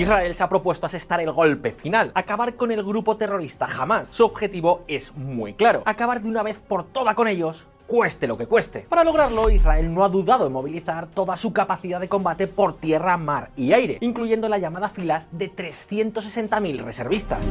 Israel se ha propuesto asestar el golpe final, acabar con el grupo terrorista Hamas. Su objetivo es muy claro, acabar de una vez por todas con ellos cueste lo que cueste. Para lograrlo, Israel no ha dudado en movilizar toda su capacidad de combate por tierra, mar y aire, incluyendo la llamada filas de 360.000 reservistas.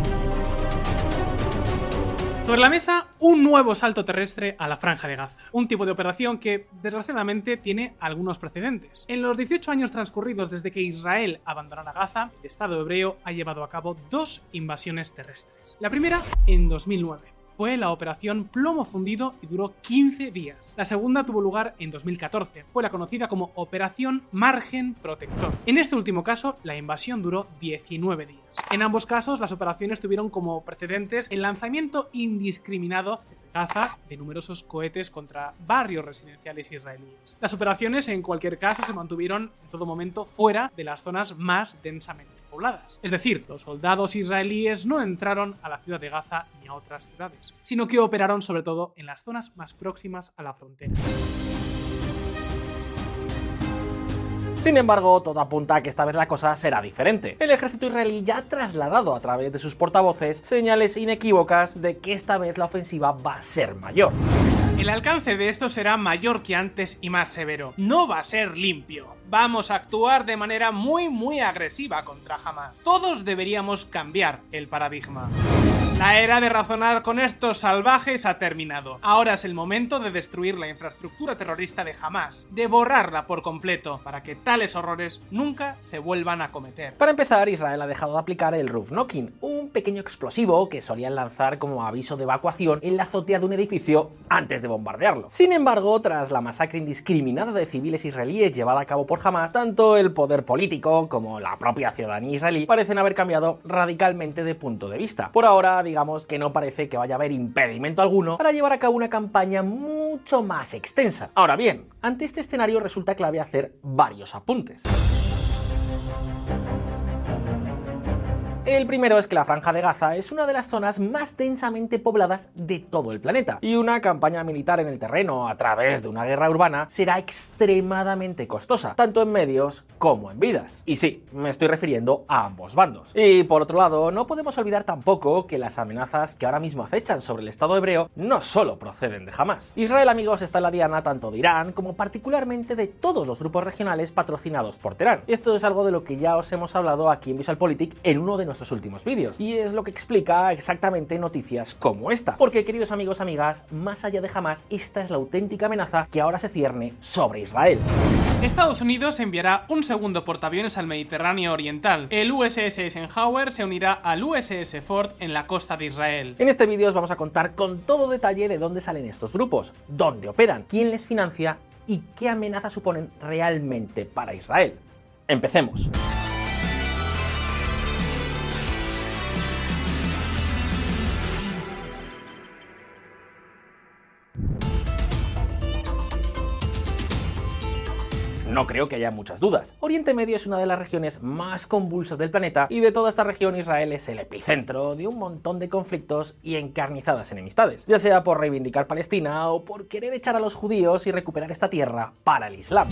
Sobre la mesa, un nuevo salto terrestre a la Franja de Gaza, un tipo de operación que, desgraciadamente, tiene algunos precedentes. En los 18 años transcurridos desde que Israel abandonara Gaza, el Estado hebreo ha llevado a cabo dos invasiones terrestres. La primera en 2009 fue la operación Plomo Fundido y duró 15 días. La segunda tuvo lugar en 2014, fue la conocida como Operación Margen Protector. En este último caso, la invasión duró 19 días. En ambos casos, las operaciones tuvieron como precedentes el lanzamiento indiscriminado desde Gaza de numerosos cohetes contra barrios residenciales israelíes. Las operaciones, en cualquier caso, se mantuvieron en todo momento fuera de las zonas más densamente pobladas. Es decir, los soldados israelíes no entraron a la ciudad de Gaza ni a otras ciudades, sino que operaron sobre todo en las zonas más próximas a la frontera. Sin embargo, todo apunta a que esta vez la cosa será diferente. El ejército israelí ya ha trasladado a través de sus portavoces señales inequívocas de que esta vez la ofensiva va a ser mayor. El alcance de esto será mayor que antes y más severo. No va a ser limpio vamos a actuar de manera muy muy agresiva contra Hamas. Todos deberíamos cambiar el paradigma. La era de razonar con estos salvajes ha terminado. Ahora es el momento de destruir la infraestructura terrorista de Hamas, de borrarla por completo, para que tales horrores nunca se vuelvan a cometer. Para empezar, Israel ha dejado de aplicar el roof knocking, un pequeño explosivo que solían lanzar como aviso de evacuación en la azotea de un edificio antes de bombardearlo. Sin embargo, tras la masacre indiscriminada de civiles israelíes llevada a cabo por jamás, tanto el poder político como la propia ciudadanía israelí parecen haber cambiado radicalmente de punto de vista. Por ahora, digamos que no parece que vaya a haber impedimento alguno para llevar a cabo una campaña mucho más extensa. Ahora bien, ante este escenario resulta clave hacer varios apuntes. El primero es que la Franja de Gaza es una de las zonas más densamente pobladas de todo el planeta, y una campaña militar en el terreno a través de una guerra urbana será extremadamente costosa, tanto en medios como en vidas. Y sí, me estoy refiriendo a ambos bandos. Y por otro lado, no podemos olvidar tampoco que las amenazas que ahora mismo acechan sobre el Estado hebreo no solo proceden de Hamas. Israel, amigos, está en la diana tanto de Irán como particularmente de todos los grupos regionales patrocinados por Teherán. Esto es algo de lo que ya os hemos hablado aquí en VisualPolitik en uno de nuestros últimos vídeos. Y es lo que explica exactamente noticias como esta. Porque, queridos amigos, amigas, más allá de jamás, esta es la auténtica amenaza que ahora se cierne sobre Israel. Estados Unidos enviará un segundo portaaviones al Mediterráneo Oriental. El USS Eisenhower se unirá al USS Ford en la costa de Israel. En este vídeo os vamos a contar con todo detalle de dónde salen estos grupos, dónde operan, quién les financia y qué amenaza suponen realmente para Israel. Empecemos. No creo que haya muchas dudas. Oriente Medio es una de las regiones más convulsas del planeta y de toda esta región Israel es el epicentro de un montón de conflictos y encarnizadas enemistades, ya sea por reivindicar Palestina o por querer echar a los judíos y recuperar esta tierra para el Islam.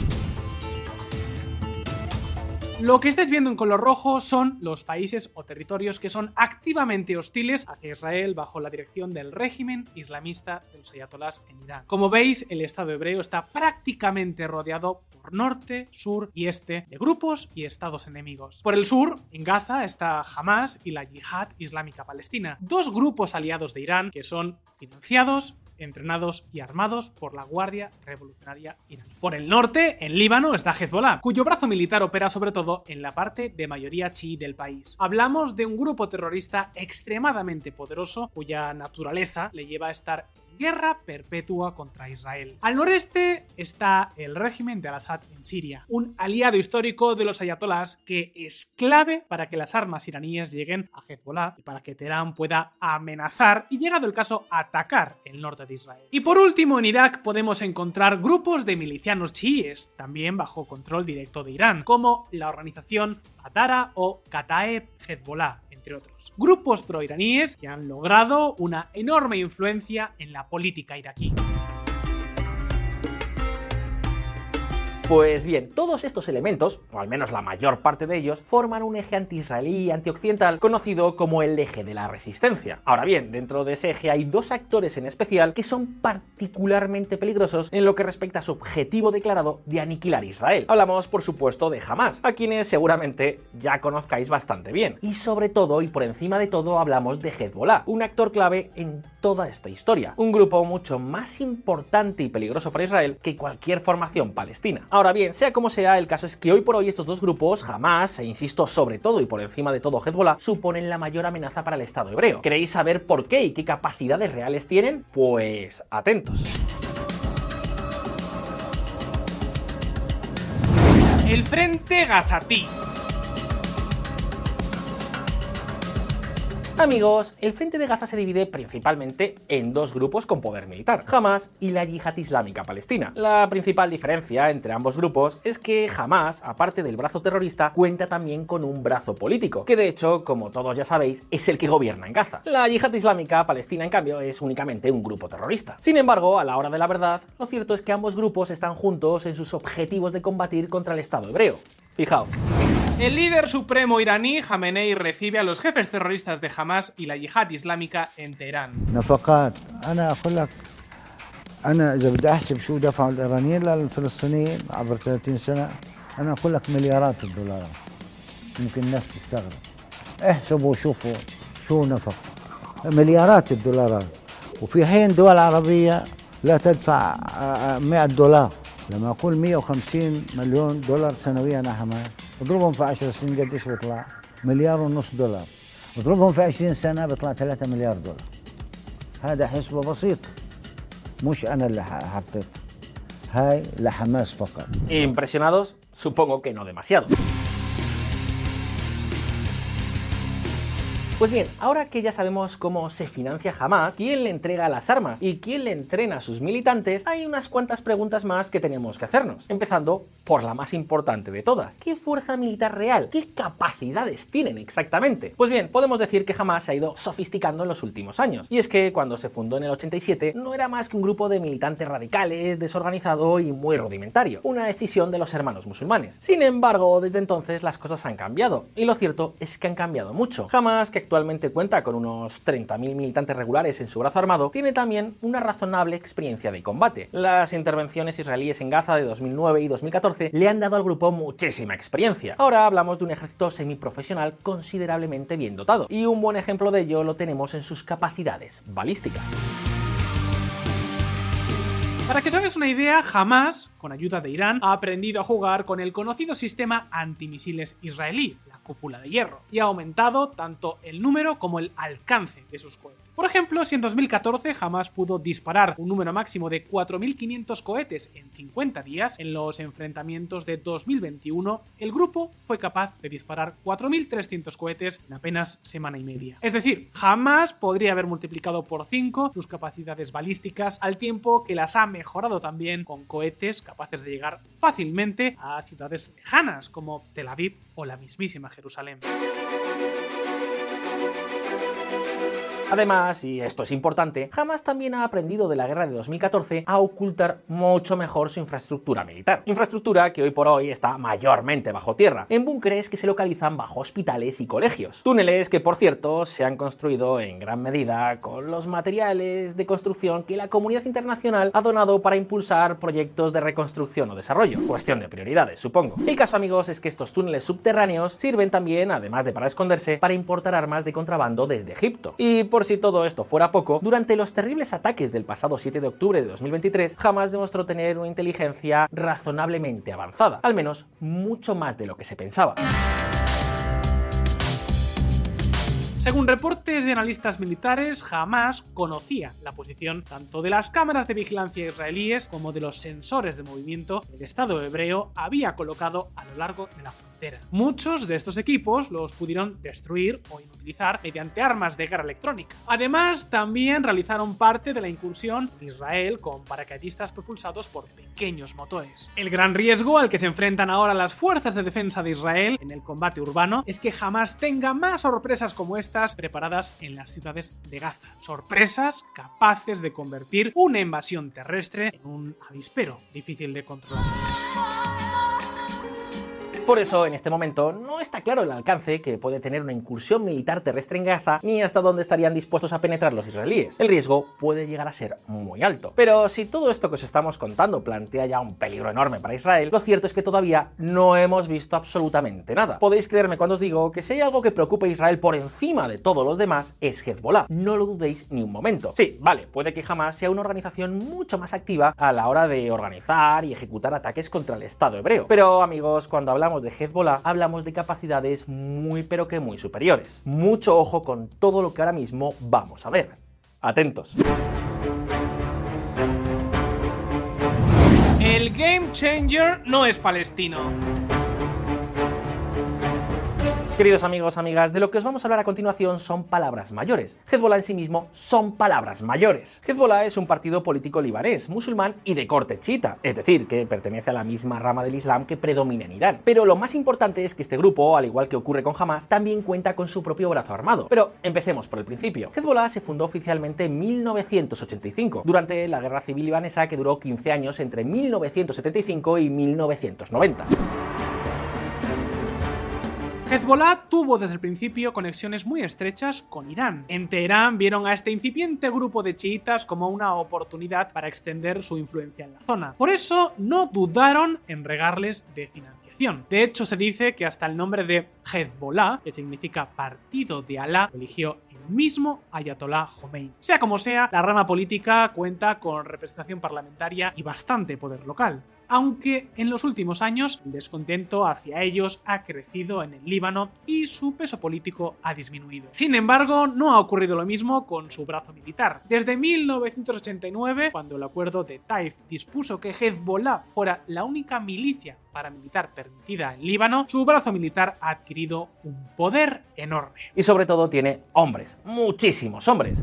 Lo que estáis viendo en color rojo son los países o territorios que son activamente hostiles hacia Israel bajo la dirección del régimen islamista de los ayatolás en Irán. Como veis, el Estado hebreo está prácticamente rodeado por norte, sur y este de grupos y estados enemigos. Por el sur, en Gaza, está Hamas y la Yihad Islámica Palestina, dos grupos aliados de Irán que son financiados entrenados y armados por la Guardia Revolucionaria iraní. Por el norte, en Líbano, está Hezbollah, cuyo brazo militar opera sobre todo en la parte de mayoría chií del país. Hablamos de un grupo terrorista extremadamente poderoso, cuya naturaleza le lleva a estar guerra perpetua contra Israel. Al noreste está el régimen de Al-Assad en Siria, un aliado histórico de los ayatolás que es clave para que las armas iraníes lleguen a Hezbollah y para que Teherán pueda amenazar y, llegado el caso, atacar el norte de Israel. Y por último, en Irak podemos encontrar grupos de milicianos chiíes, también bajo control directo de Irán, como la organización Atara o Kataeb Hezbollah, entre otros grupos proiraníes que han logrado una enorme influencia en la política iraquí. Pues bien, todos estos elementos, o al menos la mayor parte de ellos, forman un eje anti-israelí antioccidental conocido como el eje de la resistencia. Ahora bien, dentro de ese eje hay dos actores en especial que son particularmente peligrosos en lo que respecta a su objetivo declarado de aniquilar Israel. Hablamos, por supuesto, de Hamas, a quienes seguramente ya conozcáis bastante bien. Y sobre todo, y por encima de todo, hablamos de Hezbollah, un actor clave en toda esta historia. Un grupo mucho más importante y peligroso para Israel que cualquier formación palestina. Ahora bien, sea como sea, el caso es que hoy por hoy estos dos grupos, jamás, e insisto sobre todo y por encima de todo Hezbollah, suponen la mayor amenaza para el Estado hebreo. ¿Queréis saber por qué y qué capacidades reales tienen? Pues atentos. El Frente Gazatí. Amigos, el frente de Gaza se divide principalmente en dos grupos con poder militar, Hamas y la Yihad Islámica Palestina. La principal diferencia entre ambos grupos es que Hamas, aparte del brazo terrorista, cuenta también con un brazo político, que de hecho, como todos ya sabéis, es el que gobierna en Gaza. La Yihad Islámica Palestina, en cambio, es únicamente un grupo terrorista. Sin embargo, a la hora de la verdad, lo cierto es que ambos grupos están juntos en sus objetivos de combatir contra el Estado hebreo. Fijaos. El líder supremo iraní, Khamenei, recibe a los jefes terroristas de Hamas y la yihad islámica en Teherán. أنا إذا بدي أحسب شو دفعوا الإيرانيين للفلسطينيين عبر 30 سنة أنا أقول لك مليارات الدولارات. يمكن الناس تستغرب. احسبوا شوفوا شو نفق مليارات الدولارات. وفي حين دول عربية لا تدفع آه، 100 دولار. لما أقول 150 مليون دولار سنويا على حماس. اضربهم في 10 سنين قديش بيطلع؟ مليار ونص دولار اضربهم في 20 سنة بيطلع 3 مليار دولار هذا حسبة بسيطة مش أنا اللي ح- حطيتها هاي لحماس فقط ¿Impresionados? Supongo que no demasiado. Pues bien, ahora que ya sabemos cómo se financia Hamas, quién le entrega las armas y quién le entrena a sus militantes, hay unas cuantas preguntas más que tenemos que hacernos. Empezando por la más importante de todas. ¿Qué fuerza militar real? ¿Qué capacidades tienen exactamente? Pues bien, podemos decir que Hamas se ha ido sofisticando en los últimos años. Y es que cuando se fundó en el 87 no era más que un grupo de militantes radicales, desorganizado y muy rudimentario. Una escisión de los hermanos musulmanes. Sin embargo, desde entonces las cosas han cambiado. Y lo cierto es que han cambiado mucho. Hamas, que actualmente cuenta con unos 30.000 militantes regulares en su brazo armado, tiene también una razonable experiencia de combate. Las intervenciones israelíes en Gaza de 2009 y 2014 le han dado al grupo muchísima experiencia. Ahora hablamos de un ejército semiprofesional considerablemente bien dotado, y un buen ejemplo de ello lo tenemos en sus capacidades balísticas. Para que os hagáis una idea, Hamas, con ayuda de Irán, ha aprendido a jugar con el conocido sistema antimisiles israelí, cúpula de hierro, y ha aumentado tanto el número como el alcance de sus cohetes. Por ejemplo, si en 2014 Hamas pudo disparar un número máximo de 4.500 cohetes en 50 días, en los enfrentamientos de 2021, el grupo fue capaz de disparar 4.300 cohetes en apenas semana y media. Es decir, Hamas podría haber multiplicado por 5 sus capacidades balísticas al tiempo que las ha mejorado también con cohetes capaces de llegar fácilmente a ciudades lejanas como Tel Aviv o la mismísima Jerusalén. Además, y esto es importante, Hamas también ha aprendido de la guerra de 2014 a ocultar mucho mejor su infraestructura militar. Infraestructura que hoy por hoy está mayormente bajo tierra, en búnkeres que se localizan bajo hospitales y colegios. Túneles que, por cierto, se han construido en gran medida con los materiales de construcción que la comunidad internacional ha donado para impulsar proyectos de reconstrucción o desarrollo. Cuestión de prioridades, supongo. El caso, amigos, es que estos túneles subterráneos sirven también, además de para esconderse, para importar armas de contrabando desde Egipto. Y si todo esto fuera poco, durante los terribles ataques del pasado 7 de octubre de 2023, Hamas demostró tener una inteligencia razonablemente avanzada, al menos mucho más de lo que se pensaba. Según reportes de analistas militares, Hamas conocía la posición tanto de las cámaras de vigilancia israelíes como de los sensores de movimiento que el Estado hebreo había colocado a lo largo de la frontera. Muchos de estos equipos los pudieron destruir o inutilizar mediante armas de guerra electrónica. Además, también realizaron parte de la incursión de Israel con paracaidistas propulsados por pequeños motores. El gran riesgo al que se enfrentan ahora las fuerzas de defensa de Israel en el combate urbano es que jamás tenga más sorpresas como estas preparadas en las ciudades de Gaza. Sorpresas capaces de convertir una invasión terrestre en un avispero difícil de controlar. Por eso, en este momento, no está claro el alcance que puede tener una incursión militar terrestre en Gaza ni hasta dónde estarían dispuestos a penetrar los israelíes. El riesgo puede llegar a ser muy alto. Pero si todo esto que os estamos contando plantea ya un peligro enorme para Israel, lo cierto es que todavía no hemos visto absolutamente nada. Podéis creerme cuando os digo que si hay algo que preocupe a Israel por encima de todos los demás es Hezbollah. No lo dudéis ni un momento. Sí, vale, puede que jamás sea una organización mucho más activa a la hora de organizar y ejecutar ataques contra el Estado hebreo. Pero amigos, cuando hablamos de Hezbollah, hablamos de capacidades muy pero que muy superiores. Mucho ojo con todo lo que ahora mismo vamos a ver. Atentos. El Game Changer no es palestino. Queridos amigos, amigas, de lo que os vamos a hablar a continuación son palabras mayores. Hezbollah en sí mismo son palabras mayores. Hezbollah es un partido político libanés, musulmán y de corte chiita, es decir, que pertenece a la misma rama del Islam que predomina en Irán. Pero lo más importante es que este grupo, al igual que ocurre con Hamas, también cuenta con su propio brazo armado. Pero empecemos por el principio. Hezbollah se fundó oficialmente en 1985, durante la guerra civil libanesa que duró 15 años entre 1975 y 1990. Hezbollah tuvo desde el principio conexiones muy estrechas con Irán. En Teherán vieron a este incipiente grupo de chiitas como una oportunidad para extender su influencia en la zona. Por eso no dudaron en regarles de financiación. De hecho, se dice que hasta el nombre de Hezbollah, que significa Partido de Alá, eligió el mismo Ayatollah Khomeini. Sea como sea, la rama política cuenta con representación parlamentaria y bastante poder local aunque en los últimos años el descontento hacia ellos ha crecido en el Líbano y su peso político ha disminuido. Sin embargo, no ha ocurrido lo mismo con su brazo militar. Desde 1989, cuando el acuerdo de Taif dispuso que Hezbollah fuera la única milicia paramilitar permitida en Líbano, su brazo militar ha adquirido un poder enorme. Y sobre todo tiene hombres, muchísimos hombres.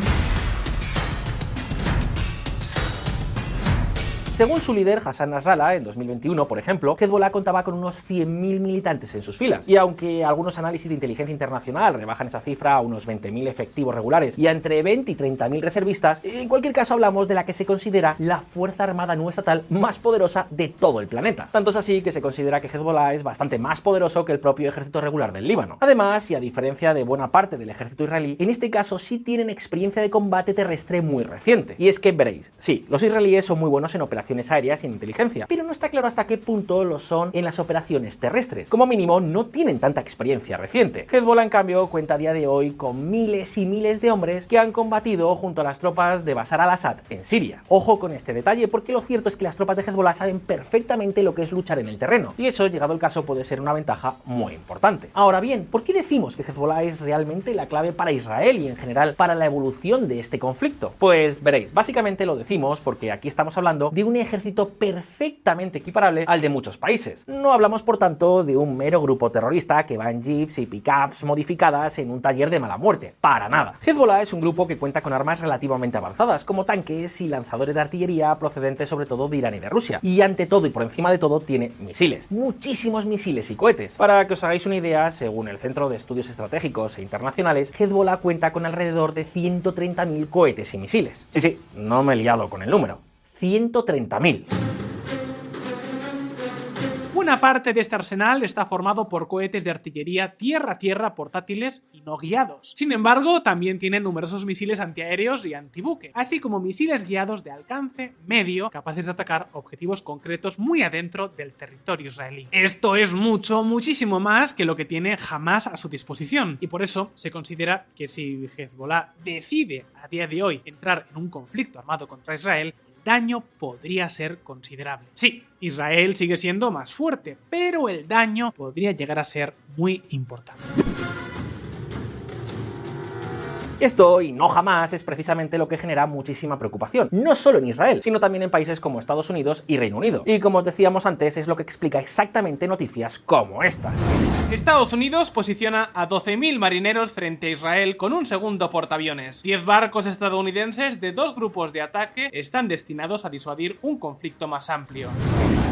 Según su líder Hassan Nasrallah, en 2021, por ejemplo, Hezbollah contaba con unos 100.000 militantes en sus filas. Y aunque algunos análisis de inteligencia internacional rebajan esa cifra a unos 20.000 efectivos regulares y a entre 20 y 30.000 reservistas, en cualquier caso hablamos de la que se considera la fuerza armada no estatal más poderosa de todo el planeta. Tanto es así que se considera que Hezbollah es bastante más poderoso que el propio ejército regular del Líbano. Además, y a diferencia de buena parte del ejército israelí, en este caso sí tienen experiencia de combate terrestre muy reciente. Y es que veréis, sí, los israelíes son muy buenos en operaciones aéreas sin inteligencia, pero no está claro hasta qué punto lo son en las operaciones terrestres. Como mínimo, no tienen tanta experiencia reciente. Hezbollah, en cambio, cuenta a día de hoy con miles y miles de hombres que han combatido junto a las tropas de Bashar al-Assad en Siria. Ojo con este detalle, porque lo cierto es que las tropas de Hezbollah saben perfectamente lo que es luchar en el terreno, y eso, llegado el caso, puede ser una ventaja muy importante. Ahora bien, ¿por qué decimos que Hezbollah es realmente la clave para Israel y en general para la evolución de este conflicto? Pues veréis, básicamente lo decimos porque aquí estamos hablando de un ejército perfectamente equiparable al de muchos países. No hablamos, por tanto, de un mero grupo terrorista que va en jeeps y pickups modificadas en un taller de mala muerte. Para nada. Hezbollah es un grupo que cuenta con armas relativamente avanzadas, como tanques y lanzadores de artillería procedentes sobre todo de Irán y de Rusia. Y ante todo y por encima de todo tiene misiles. Muchísimos misiles y cohetes. Para que os hagáis una idea, según el Centro de Estudios Estratégicos e Internacionales, Hezbollah cuenta con alrededor de 130.000 cohetes y misiles. Sí, sí, no me he liado con el número. 130.000. Una parte de este arsenal está formado por cohetes de artillería tierra-tierra portátiles y no guiados. Sin embargo, también tiene numerosos misiles antiaéreos y antibuque, así como misiles guiados de alcance medio capaces de atacar objetivos concretos muy adentro del territorio israelí. Esto es mucho, muchísimo más que lo que tiene jamás a su disposición, y por eso se considera que si Hezbollah decide a día de hoy entrar en un conflicto armado contra Israel, daño podría ser considerable. Sí, Israel sigue siendo más fuerte, pero el daño podría llegar a ser muy importante. Esto, y no jamás, es precisamente lo que genera muchísima preocupación, no solo en Israel, sino también en países como Estados Unidos y Reino Unido. Y como os decíamos antes, es lo que explica exactamente noticias como estas. Estados Unidos posiciona a 12.000 marineros frente a Israel con un segundo portaaviones. 10 barcos estadounidenses de dos grupos de ataque están destinados a disuadir un conflicto más amplio.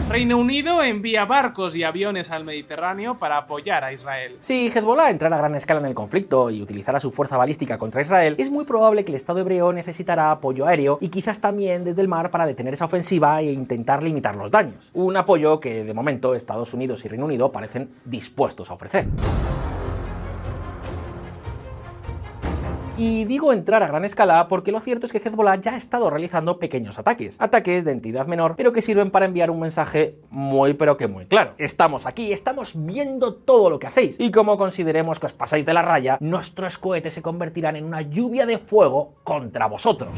Reino Unido envía barcos y aviones al Mediterráneo para apoyar a Israel. Si Hezbollah entrara a gran escala en el conflicto y utilizara su fuerza balística contra Israel, es muy probable que el Estado hebreo necesitará apoyo aéreo y quizás también desde el mar para detener esa ofensiva e intentar limitar los daños. Un apoyo que de momento Estados Unidos y Reino Unido parecen dispuestos a ofrecer. Y digo entrar a gran escala porque lo cierto es que Hezbollah ya ha estado realizando pequeños ataques, ataques de entidad menor, pero que sirven para enviar un mensaje muy pero que muy claro. Estamos aquí, estamos viendo todo lo que hacéis, y como consideremos que os pasáis de la raya, nuestros cohetes se convertirán en una lluvia de fuego contra vosotros.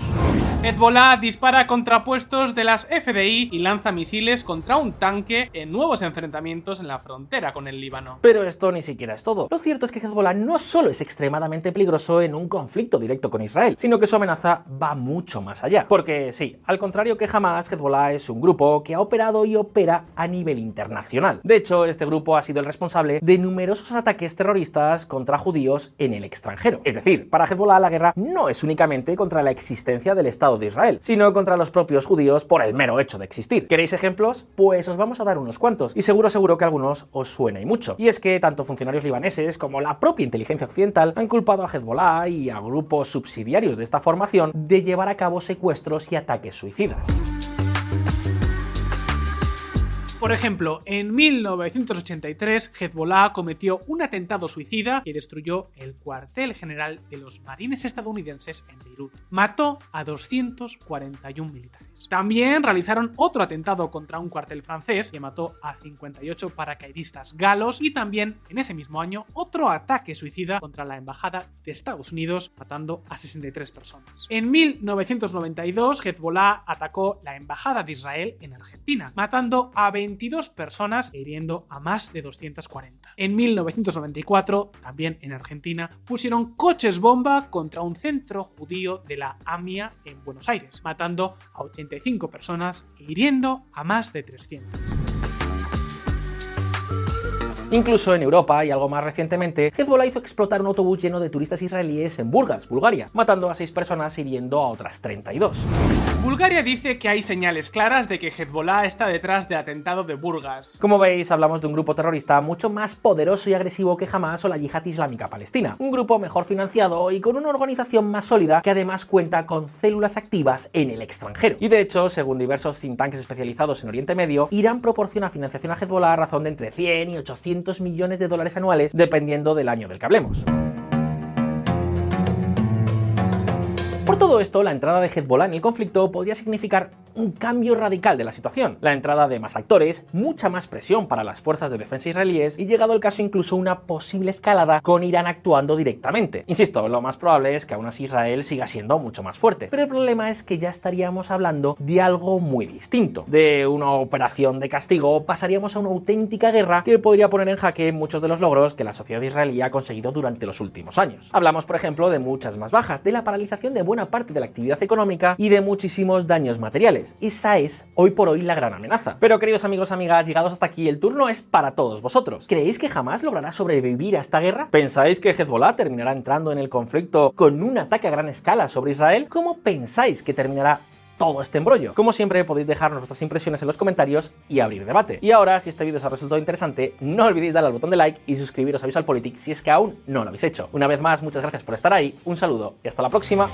Hezbollah dispara contrapuestos de las FDI y lanza misiles contra un tanque en nuevos enfrentamientos en la frontera con el Líbano. Pero esto ni siquiera es todo. Lo cierto es que Hezbollah no solo es extremadamente peligroso en un conflicto directo con Israel, sino que su amenaza va mucho más allá. Porque sí, al contrario que jamás, Hezbollah es un grupo que ha operado y opera a nivel internacional. De hecho, este grupo ha sido el responsable de numerosos ataques terroristas contra judíos en el extranjero. Es decir, para Hezbollah la guerra no es únicamente contra la existencia del Estado de Israel, sino contra los propios judíos por el mero hecho de existir. ¿Queréis ejemplos? Pues os vamos a dar unos cuantos, y seguro seguro que algunos os suena y mucho. Y es que tanto funcionarios libaneses como la propia inteligencia occidental han culpado a Hezbollah y a grupos subsidiarios de esta formación de llevar a cabo secuestros y ataques suicidas. Por ejemplo, en 1983 Hezbollah cometió un atentado suicida que destruyó el cuartel general de los marines estadounidenses en Beirut. Mató a 241 militares. También realizaron otro atentado contra un cuartel francés que mató a 58 paracaidistas galos y también en ese mismo año otro ataque suicida contra la embajada de Estados Unidos matando a 63 personas. En 1992 Hezbollah atacó la embajada de Israel en Argentina matando a 22 personas e hiriendo a más de 240. En 1994 también en Argentina pusieron coches bomba contra un centro judío de la AMIA en Buenos Aires matando a 80 personas e hiriendo a más de 300. Incluso en Europa y algo más recientemente, Hezbollah hizo explotar un autobús lleno de turistas israelíes en Burgas, Bulgaria, matando a 6 personas y hiriendo a otras 32. Bulgaria dice que hay señales claras de que Hezbollah está detrás del atentado de Burgas. Como veis, hablamos de un grupo terrorista mucho más poderoso y agresivo que jamás o la yihad islámica palestina. Un grupo mejor financiado y con una organización más sólida que además cuenta con células activas en el extranjero. Y de hecho, según diversos think tanks especializados en Oriente Medio, Irán proporciona financiación a Hezbollah a razón de entre 100 y 800 millones de dólares anuales dependiendo del año del que hablemos. Por todo esto, la entrada de Hezbollah en el conflicto podría significar un cambio radical de la situación, la entrada de más actores, mucha más presión para las fuerzas de defensa israelíes y llegado el caso incluso una posible escalada con Irán actuando directamente. Insisto, lo más probable es que aún así Israel siga siendo mucho más fuerte, pero el problema es que ya estaríamos hablando de algo muy distinto. De una operación de castigo pasaríamos a una auténtica guerra que podría poner en jaque muchos de los logros que la sociedad israelí ha conseguido durante los últimos años. Hablamos, por ejemplo, de muchas más bajas, de la paralización de buena parte de la actividad económica y de muchísimos daños materiales. Esa es hoy por hoy la gran amenaza. Pero queridos amigos, amigas, llegados hasta aquí, el turno es para todos vosotros. ¿Creéis que jamás logrará sobrevivir a esta guerra? ¿Pensáis que Hezbollah terminará entrando en el conflicto con un ataque a gran escala sobre Israel? ¿Cómo pensáis que terminará todo este embrollo. Como siempre, podéis dejarnos vuestras impresiones en los comentarios y abrir debate. Y ahora, si este vídeo os ha resultado interesante, no olvidéis darle al botón de like y suscribiros a Visual Politics si es que aún no lo habéis hecho. Una vez más, muchas gracias por estar ahí, un saludo y hasta la próxima.